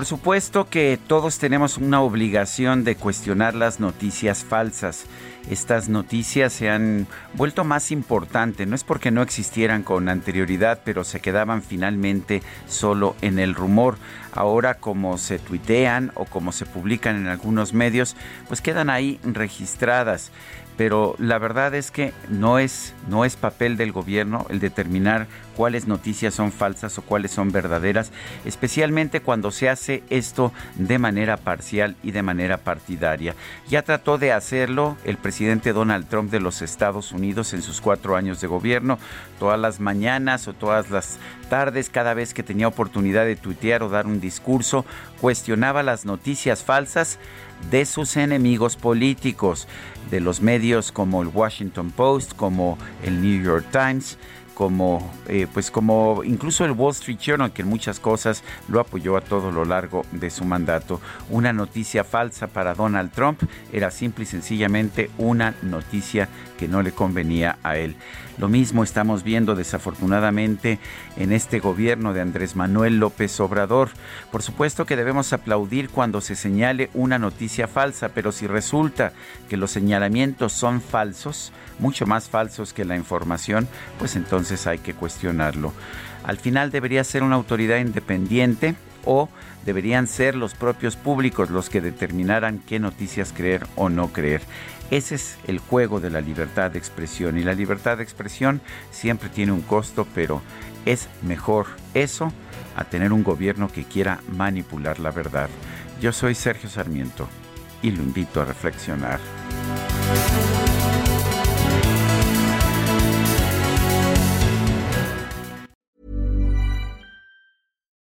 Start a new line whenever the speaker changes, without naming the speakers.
Por supuesto que todos tenemos una obligación de cuestionar las noticias falsas. Estas noticias se han vuelto más importantes, no es porque no existieran con anterioridad, pero se quedaban finalmente solo en el rumor. Ahora como se tuitean o como se publican en algunos medios, pues quedan ahí registradas pero la verdad es que no es, no es papel del gobierno el determinar cuáles noticias son falsas o cuáles son verdaderas, especialmente cuando se hace esto de manera parcial y de manera partidaria. Ya trató de hacerlo el presidente Donald Trump de los Estados Unidos en sus cuatro años de gobierno, todas las mañanas o todas las tardes, cada vez que tenía oportunidad de tuitear o dar un discurso, cuestionaba las noticias falsas de sus enemigos políticos, de los medios como el Washington Post, como el New York Times, como eh, pues como incluso el Wall Street Journal que en muchas cosas lo apoyó a todo lo largo de su mandato. Una noticia falsa para Donald Trump era simple y sencillamente una noticia que no le convenía a él. Lo mismo estamos viendo desafortunadamente en este gobierno de Andrés Manuel López Obrador. Por supuesto que debemos aplaudir cuando se señale una noticia falsa, pero si resulta que los señalamientos son falsos, mucho más falsos que la información, pues entonces hay que cuestionarlo. Al final debería ser una autoridad independiente o deberían ser los propios públicos los que determinaran qué noticias creer o no creer. Ese es el juego de la libertad de expresión y la libertad de expresión siempre tiene un costo, pero es mejor eso a tener un gobierno que quiera manipular la verdad. Yo soy Sergio Sarmiento y lo invito a reflexionar.